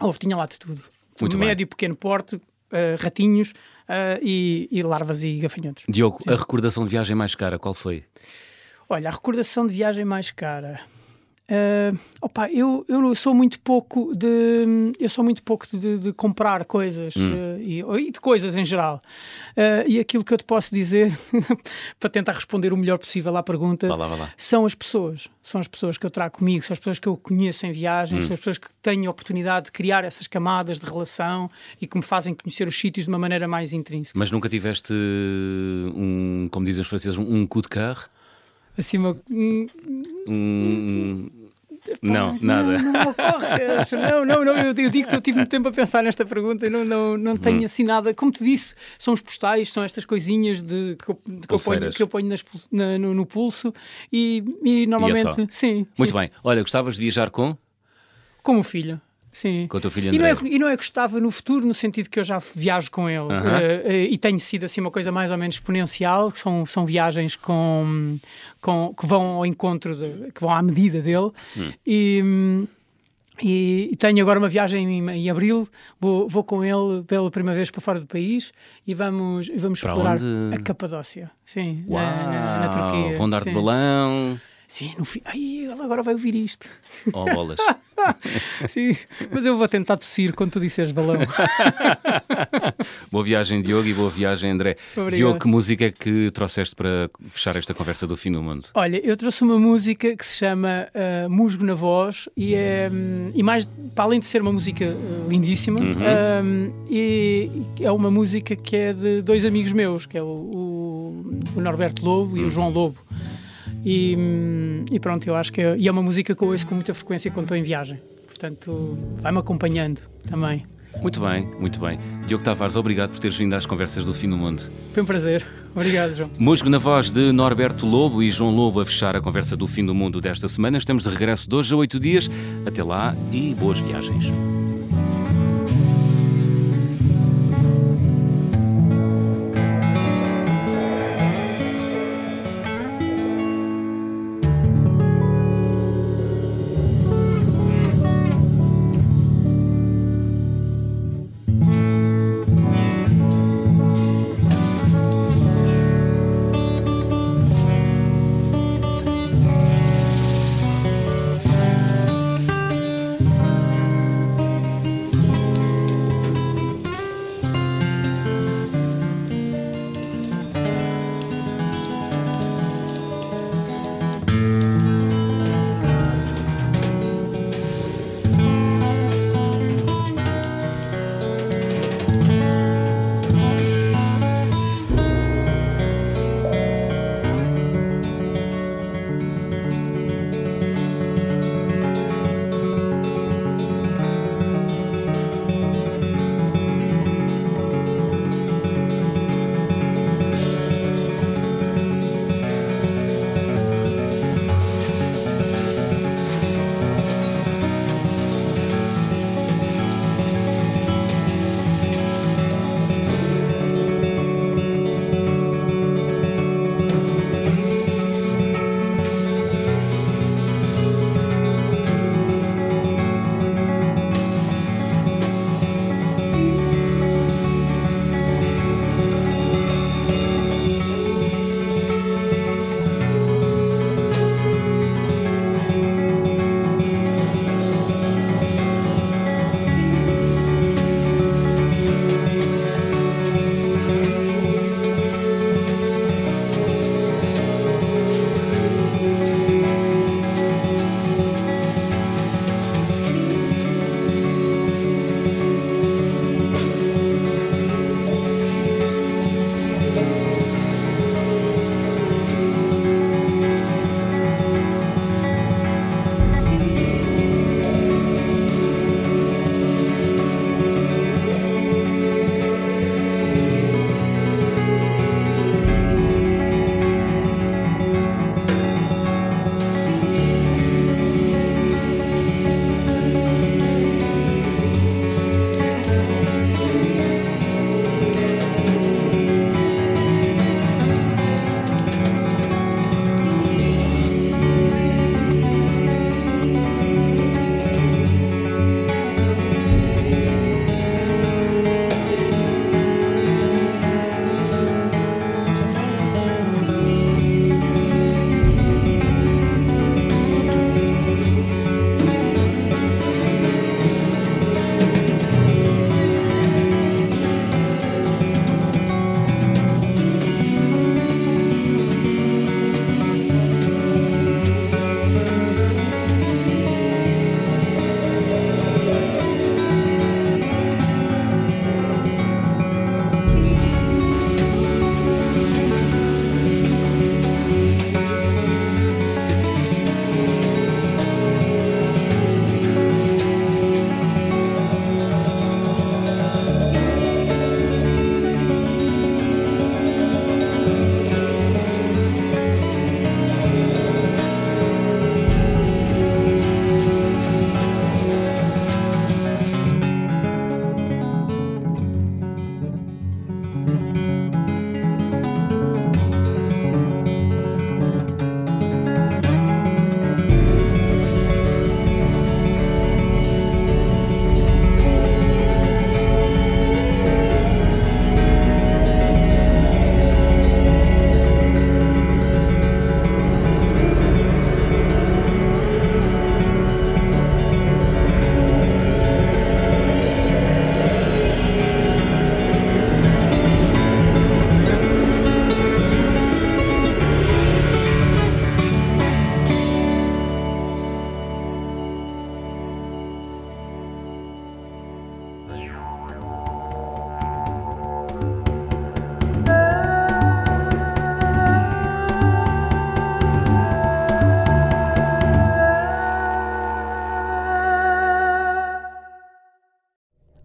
oh, tinha lá de tudo. Muito médio, e pequeno porte, ratinhos uh, e, e, larvas e gafanhotos. Diogo, Sim. a recordação de viagem mais cara, qual foi? Olha, a recordação de viagem mais cara. Uh, opa, eu, eu sou muito pouco de eu sou muito pouco de, de comprar coisas hum. uh, e, e, de coisas em geral uh, e aquilo que eu te posso dizer para tentar responder o melhor possível à pergunta lá, lá. são as pessoas são as pessoas que eu trago comigo são as pessoas que eu conheço em viagem hum. são as pessoas que têm a oportunidade de criar essas camadas de relação e que me fazem conhecer os sítios de uma maneira mais intrínseca mas nunca tiveste um como dizem os franceses um coup de carro assim uma um, um não, nada. Não, não, não, não, não. Eu, eu digo que eu tive muito tempo a pensar nesta pergunta e não, não, não tenho hum. assim nada. Como te disse, são os postais, são estas coisinhas de, que, eu, que eu ponho, que eu ponho nas, na, no, no, pulso e, e normalmente. E é sim. Muito sim. bem. Olha, gostavas de viajar com? Como filho. Sim. Com o teu filho André. E não, é, e não é que gostava no futuro, no sentido que eu já viajo com ele. Uh -huh. uh, e tenho sido assim uma coisa mais ou menos exponencial, são, são viagens com, com, que vão ao encontro, de, que vão à medida dele. Hum. E, e, tenho agora uma viagem em, em abril, vou, vou com ele pela primeira vez para fora do país e vamos, vamos para explorar onde? a Capadócia. Sim, Uau, na, na, na Turquia. Vão dar de balão. Sim, no fim. Ai, ele agora vai ouvir isto. Oh, bolas. Sim, mas eu vou tentar tossir quando tu disseres balão. boa viagem, Diogo, e boa viagem, André. Obrigado. Diogo, que música é que trouxeste para fechar esta conversa do fim do mundo? Olha, eu trouxe uma música que se chama uh, Musgo na Voz e é, um, e mais, para além de ser uma música uh, lindíssima, uhum. um, e, é uma música que é de dois amigos meus, que é o, o, o Norberto Lobo e o uhum. João Lobo. E, e pronto, eu acho que é, e é uma música que eu ouço com muita frequência quando estou em viagem. Portanto, vai-me acompanhando também. Muito bem, muito bem. Diogo Tavares, obrigado por teres vindo às conversas do Fim do Mundo. Foi um prazer. Obrigado, João. Musgo na voz de Norberto Lobo e João Lobo a fechar a conversa do Fim do Mundo desta semana. Estamos de regresso de hoje a oito dias. Até lá e boas viagens.